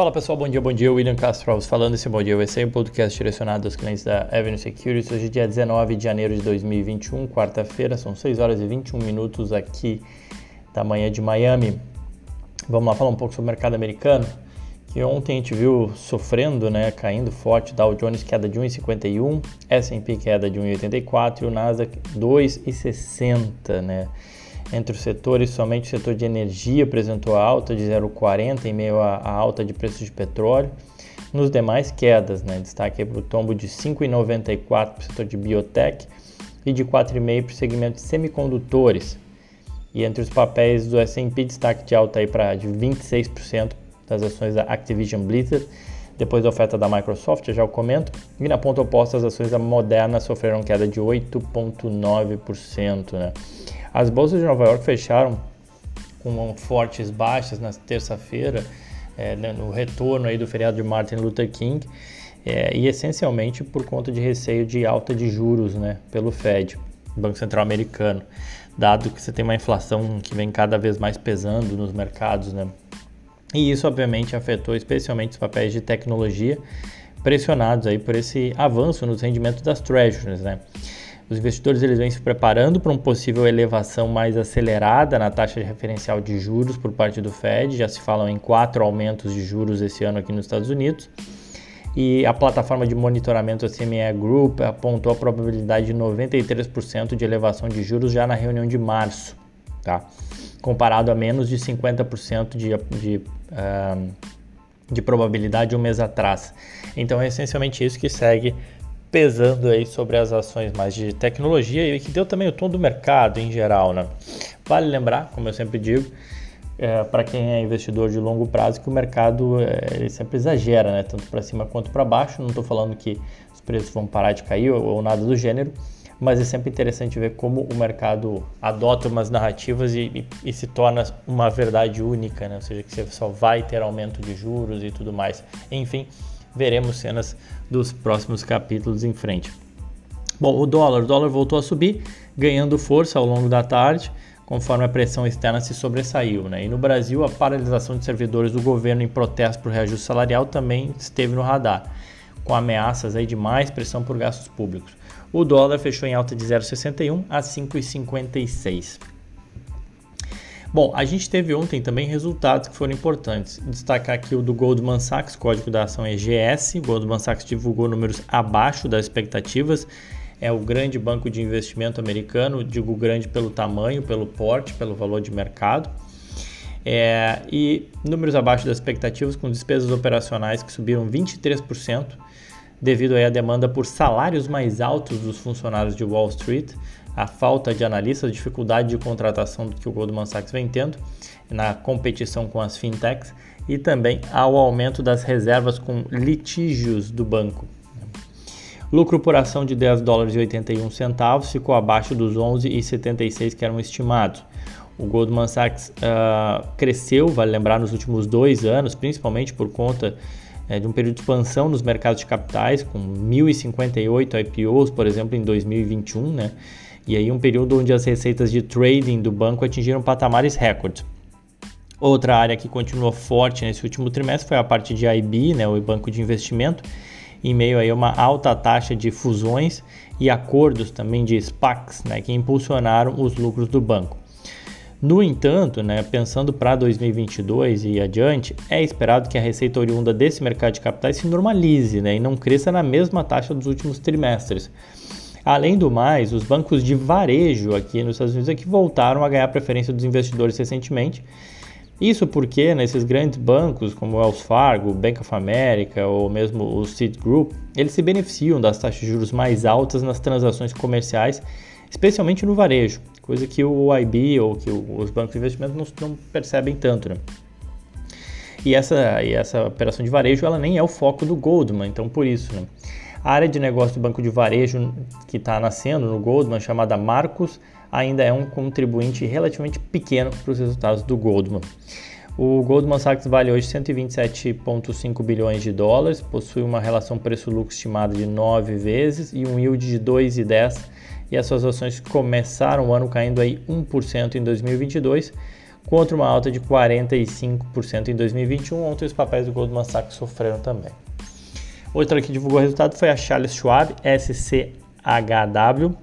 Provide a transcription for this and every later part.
Fala pessoal, bom dia, bom dia. William Castro falando esse bom dia. É um podcast direcionado aos clientes da Avenue Securities. Hoje dia 19 de janeiro de 2021, quarta-feira, são 6 horas e 21 minutos aqui da manhã de Miami. Vamos lá falar um pouco sobre o mercado americano, que ontem a gente viu sofrendo, né, caindo forte, Dow Jones queda de 1,51, S&P queda de 1,84 e o Nasdaq 2,60, né? Entre os setores, somente o setor de energia apresentou alta de 0,40 em meio à alta de preços de petróleo. Nos demais, quedas, né? destaque para o tombo de 5,94 para o setor de biotech e de 4,5 para o segmento de semicondutores. E entre os papéis do S&P, destaque de alta aí para de 26% das ações da Activision Blizzard, depois da oferta da Microsoft, já o comento. E na ponta oposta, as ações da Moderna sofreram queda de 8,9%. Né? As bolsas de Nova York fecharam com fortes baixas na terça-feira, é, né, no retorno aí do feriado de Martin Luther King, é, e essencialmente por conta de receio de alta de juros né, pelo Fed, Banco Central Americano, dado que você tem uma inflação que vem cada vez mais pesando nos mercados. Né? E isso, obviamente, afetou especialmente os papéis de tecnologia, pressionados aí por esse avanço nos rendimentos das treasuries. Né? Os investidores eles vêm se preparando para uma possível elevação mais acelerada na taxa de referencial de juros por parte do Fed. Já se falam em quatro aumentos de juros esse ano aqui nos Estados Unidos. E a plataforma de monitoramento CME Group apontou a probabilidade de 93% de elevação de juros já na reunião de março, tá? comparado a menos de 50% de, de, de probabilidade um mês atrás. Então é essencialmente isso que segue pesando aí sobre as ações mais de tecnologia e que deu também o tom do mercado em geral, né? Vale lembrar, como eu sempre digo, é, para quem é investidor de longo prazo, que o mercado é, ele sempre exagera, né? Tanto para cima quanto para baixo. Não estou falando que os preços vão parar de cair ou, ou, nada do gênero, mas é sempre interessante ver como o mercado adota umas narrativas e, e, e se torna uma verdade única, né? Ou seja, que você só vai ter aumento de juros e tudo mais. Enfim, veremos cenas dos próximos capítulos em frente. Bom, o dólar, o dólar voltou a subir, ganhando força ao longo da tarde, conforme a pressão externa se sobressaiu. Né? E no Brasil, a paralisação de servidores do governo em protesto por reajuste salarial também esteve no radar, com ameaças aí de mais pressão por gastos públicos. O dólar fechou em alta de 0,61 a 5,56. Bom, a gente teve ontem também resultados que foram importantes. Destacar aqui o do Goldman Sachs, código da ação é GS. O Goldman Sachs divulgou números abaixo das expectativas. É o grande banco de investimento americano, digo grande pelo tamanho, pelo porte, pelo valor de mercado. É, e números abaixo das expectativas, com despesas operacionais que subiram 23%, devido à demanda por salários mais altos dos funcionários de Wall Street a falta de analistas, a dificuldade de contratação que o Goldman Sachs vem tendo na competição com as fintechs e também ao aumento das reservas com litígios do banco. Lucro por ação de 10 dólares e 81 centavos ficou abaixo dos 11,76 que eram estimados. O Goldman Sachs uh, cresceu, vale lembrar, nos últimos dois anos, principalmente por conta uh, de um período de expansão nos mercados de capitais, com 1.058 IPOs, por exemplo, em 2021, né? E aí um período onde as receitas de trading do banco atingiram patamares recordes. Outra área que continuou forte nesse último trimestre foi a parte de IB, né, o banco de investimento, em meio a uma alta taxa de fusões e acordos também de SPACs, né, que impulsionaram os lucros do banco. No entanto, né, pensando para 2022 e adiante, é esperado que a receita oriunda desse mercado de capitais se normalize né, e não cresça na mesma taxa dos últimos trimestres. Além do mais, os bancos de varejo aqui nos Estados Unidos é que voltaram a ganhar preferência dos investidores recentemente. Isso porque nesses grandes bancos como o Wells Fargo, Bank of America ou mesmo o Citigroup, eles se beneficiam das taxas de juros mais altas nas transações comerciais, especialmente no varejo, coisa que o IB ou que os bancos de investimento não, não percebem tanto. Né? E essa, e essa operação de varejo ela nem é o foco do Goldman, então por isso. Né? A área de negócio do banco de varejo que está nascendo no Goldman, chamada Marcos, ainda é um contribuinte relativamente pequeno para os resultados do Goldman. O Goldman Sachs vale hoje 127,5 bilhões de dólares, possui uma relação preço-lucro estimada de 9 vezes e um yield de 2,10 e as suas ações começaram o ano caindo aí 1% em 2022, contra uma alta de 45% em 2021. Ontem os papéis do Goldman Sachs sofreram também. Outra que divulgou o resultado foi a Charles Schwab, SCHW.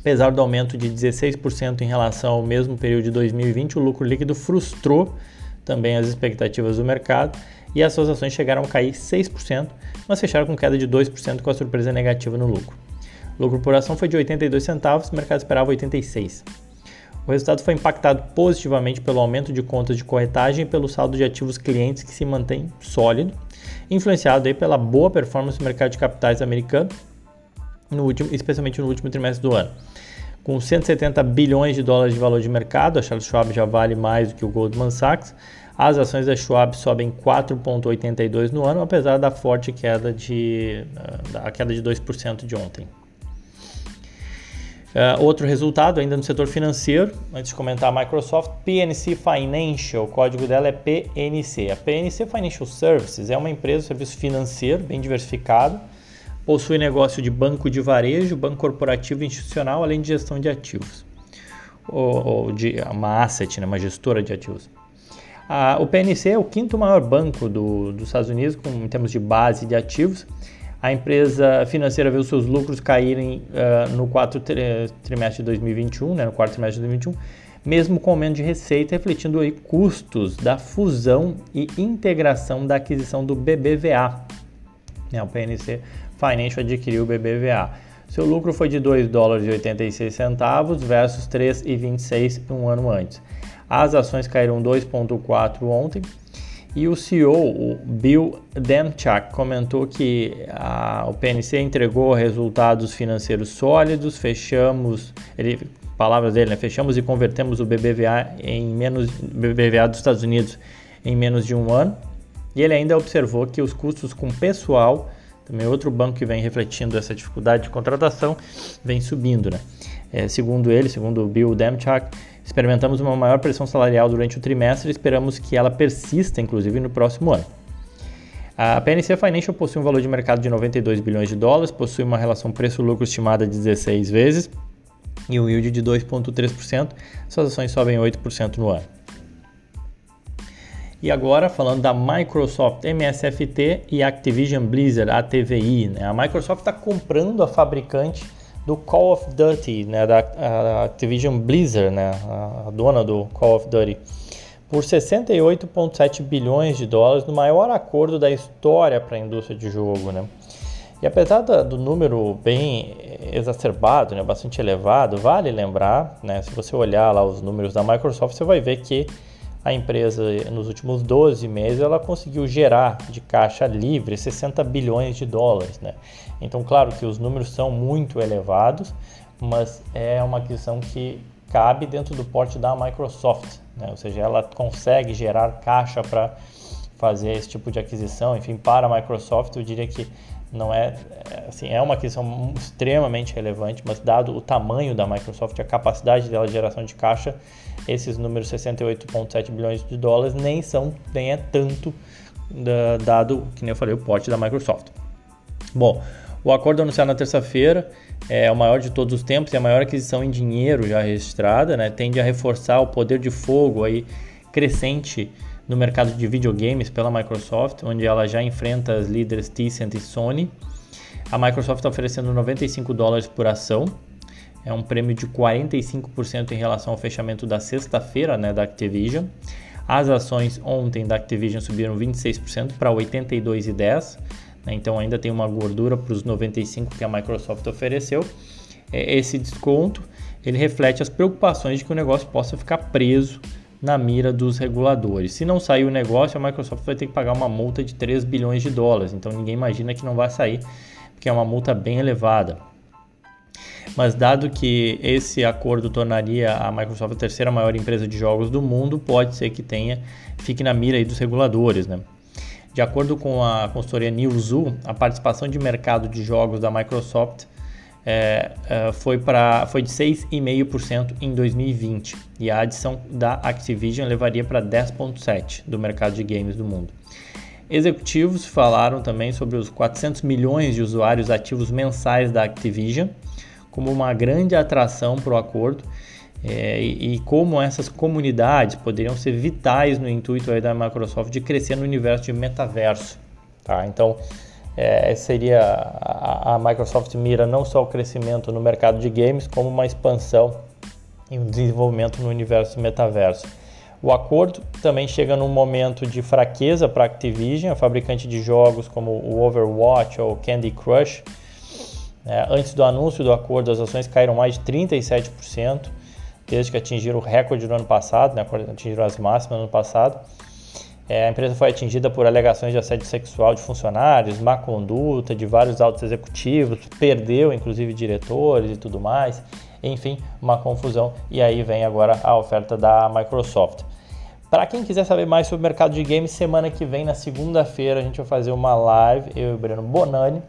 Apesar do aumento de 16% em relação ao mesmo período de 2020, o lucro líquido frustrou também as expectativas do mercado e as suas ações chegaram a cair 6%, mas fecharam com queda de 2% com a surpresa negativa no lucro. O lucro por ação foi de 82 centavos, o mercado esperava 86. O resultado foi impactado positivamente pelo aumento de contas de corretagem e pelo saldo de ativos clientes que se mantém sólido, influenciado aí pela boa performance do mercado de capitais americano, no último, especialmente no último trimestre do ano. Com 170 bilhões de dólares de valor de mercado, a Charles Schwab já vale mais do que o Goldman Sachs. As ações da Schwab sobem 4,82 no ano, apesar da forte queda de, ah, da queda de 2% de ontem. Uh, outro resultado, ainda no setor financeiro, antes de comentar a Microsoft, PNC Financial, o código dela é PNC. A PNC Financial Services é uma empresa de serviço financeiro bem diversificado, possui negócio de banco de varejo, banco corporativo e institucional, além de gestão de ativos, ou, ou de uma asset, né, uma gestora de ativos. O PNC é o quinto maior banco do, dos Estados Unidos com, em termos de base de ativos a empresa financeira viu seus lucros caírem uh, no quarto trimestre de 2021, né, no quarto trimestre de 2021, mesmo com aumento de receita, refletindo aí custos da fusão e integração da aquisição do BBVA. Né, o PNC Financial adquiriu o BBVA. Seu lucro foi de 2 dólares e 86 centavos versus 3,26 um ano antes. As ações caíram 2,4 ontem e o CEO, o Bill Demchak, comentou que a, o PNC entregou resultados financeiros sólidos, fechamos, ele, palavras dele, né, fechamos e convertemos o BBVA em menos BBVA dos Estados Unidos em menos de um ano. E ele ainda observou que os custos com pessoal, também outro banco que vem refletindo essa dificuldade de contratação, vem subindo, né? É, segundo ele, segundo o Bill Demchak, Experimentamos uma maior pressão salarial durante o trimestre e esperamos que ela persista, inclusive, no próximo ano. A PNC Financial possui um valor de mercado de 92 bilhões de dólares, possui uma relação preço-lucro estimada de 16 vezes e um yield de 2,3%. Suas ações sobem 8% no ano. E agora, falando da Microsoft MSFT e Activision Blizzard, ATVI. Né? A Microsoft está comprando a fabricante do Call of Duty, né, da Activision Blizzard, né, a dona do Call of Duty, por 68,7 bilhões de dólares, no maior acordo da história para a indústria de jogo. Né. E apesar do número bem exacerbado, né, bastante elevado, vale lembrar, né, se você olhar lá os números da Microsoft, você vai ver que a empresa nos últimos 12 meses ela conseguiu gerar de caixa livre 60 bilhões de dólares, né? Então, claro que os números são muito elevados, mas é uma aquisição que cabe dentro do porte da Microsoft, né? Ou seja, ela consegue gerar caixa para fazer esse tipo de aquisição. Enfim, para a Microsoft, eu diria que não é assim é uma aquisição extremamente relevante, mas dado o tamanho da Microsoft, a capacidade dela de geração de caixa, esses números 68,7 bilhões de dólares nem são nem é tanto da, dado que nem eu falei o porte da Microsoft. Bom, o acordo anunciado na terça-feira é o maior de todos os tempos e a maior aquisição em dinheiro já registrada, né? Tende a reforçar o poder de fogo aí crescente no mercado de videogames pela Microsoft, onde ela já enfrenta as líderes Tencent e Sony. A Microsoft está oferecendo 95 dólares por ação, é um prêmio de 45% em relação ao fechamento da sexta-feira né, da Activision. As ações ontem da Activision subiram 26% para 82,10, né, então ainda tem uma gordura para os 95 que a Microsoft ofereceu. É, esse desconto ele reflete as preocupações de que o negócio possa ficar preso na mira dos reguladores. Se não sair o negócio, a Microsoft vai ter que pagar uma multa de 3 bilhões de dólares. Então ninguém imagina que não vai sair, porque é uma multa bem elevada. Mas dado que esse acordo tornaria a Microsoft a terceira maior empresa de jogos do mundo, pode ser que tenha fique na mira dos reguladores, né? De acordo com a consultoria Newzoo, a participação de mercado de jogos da Microsoft é, é, foi, pra, foi de 6,5% em 2020 e a adição da Activision levaria para 10,7% do mercado de games do mundo. Executivos falaram também sobre os 400 milhões de usuários ativos mensais da Activision como uma grande atração para o acordo é, e, e, como essas comunidades poderiam ser vitais no intuito da Microsoft de crescer no universo de metaverso. Tá? Então, é, seria a, a, Microsoft mira não só o crescimento no mercado de games, como uma expansão e um desenvolvimento no universo metaverso. O acordo também chega num momento de fraqueza para a Activision, a fabricante de jogos como o Overwatch ou Candy Crush. É, antes do anúncio do acordo, as ações caíram mais de 37% desde que atingiram o recorde no ano passado, né, atingiram as máximas no ano passado. É, a empresa foi atingida por alegações de assédio sexual de funcionários, má conduta de vários altos executivos, perdeu inclusive diretores e tudo mais. Enfim, uma confusão. E aí vem agora a oferta da Microsoft. Para quem quiser saber mais sobre o mercado de games, semana que vem, na segunda-feira, a gente vai fazer uma live, eu e o Breno Bonani,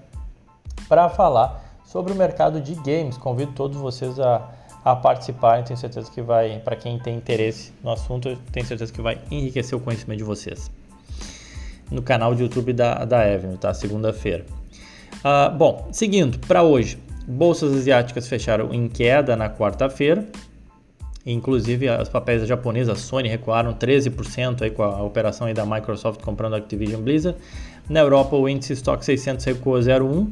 para falar sobre o mercado de games. Convido todos vocês a a participarem. Tenho certeza que vai, para quem tem interesse no assunto, tenho certeza que vai enriquecer o conhecimento de vocês. No canal de YouTube da, da Avenue, tá? Segunda-feira. Uh, bom, seguindo, para hoje, bolsas asiáticas fecharam em queda na quarta-feira. Inclusive, as papéis japonesas Sony recuaram 13% aí com a operação aí da Microsoft comprando a Activision Blizzard. Na Europa, o índice Stock 600 recuou 0,1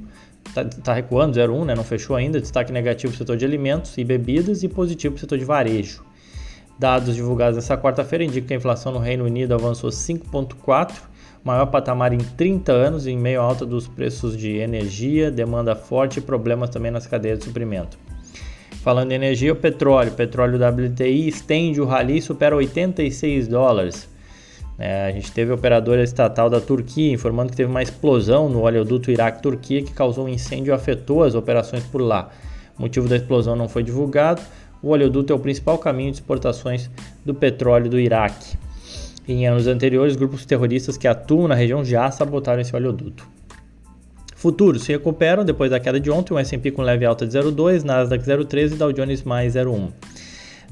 está tá recuando, 0,1, né? não fechou ainda. Destaque negativo para o setor de alimentos e bebidas e positivo para o setor de varejo. Dados divulgados nesta quarta-feira indicam que a inflação no Reino Unido avançou 5,4%, maior patamar em 30 anos, em meio à alta dos preços de energia, demanda forte e problemas também nas cadeias de suprimento. Falando em energia, o petróleo. Petróleo WTI estende o rally e supera 86 dólares. É, a gente teve a operadora estatal da Turquia informando que teve uma explosão no oleoduto Iraque-Turquia que causou um incêndio e afetou as operações por lá. O motivo da explosão não foi divulgado. O oleoduto é o principal caminho de exportações do petróleo do Iraque. Em anos anteriores, grupos terroristas que atuam na região já sabotaram esse oleoduto. Futuros se recuperam depois da queda de ontem, o S&P com leve alta de 0,2, Nasdaq 0,13 e Dow Jones mais 0,1.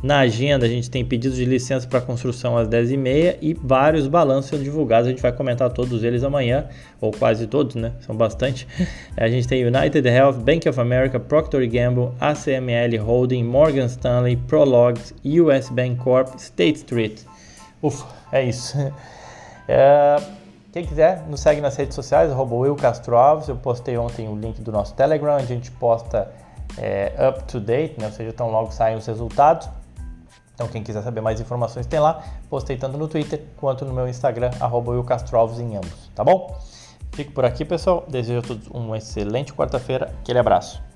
Na agenda, a gente tem pedidos de licença para construção às 10h30 e vários balanços divulgados. A gente vai comentar todos eles amanhã, ou quase todos, né? São bastante. A gente tem United Health, Bank of America, Procter Gamble, ACML Holding, Morgan Stanley, Prologs, US Bank Corp, State Street. Ufa, é isso. É, quem quiser, nos segue nas redes sociais, arroba Castro Alves. Eu postei ontem o link do nosso Telegram, a gente posta é, up to date, né? ou seja, tão logo saem os resultados. Então quem quiser saber mais informações tem lá. Postei tanto no Twitter quanto no meu Instagram, arroba em ambos, tá bom? Fico por aqui, pessoal. Desejo a todos uma excelente quarta-feira. Aquele abraço.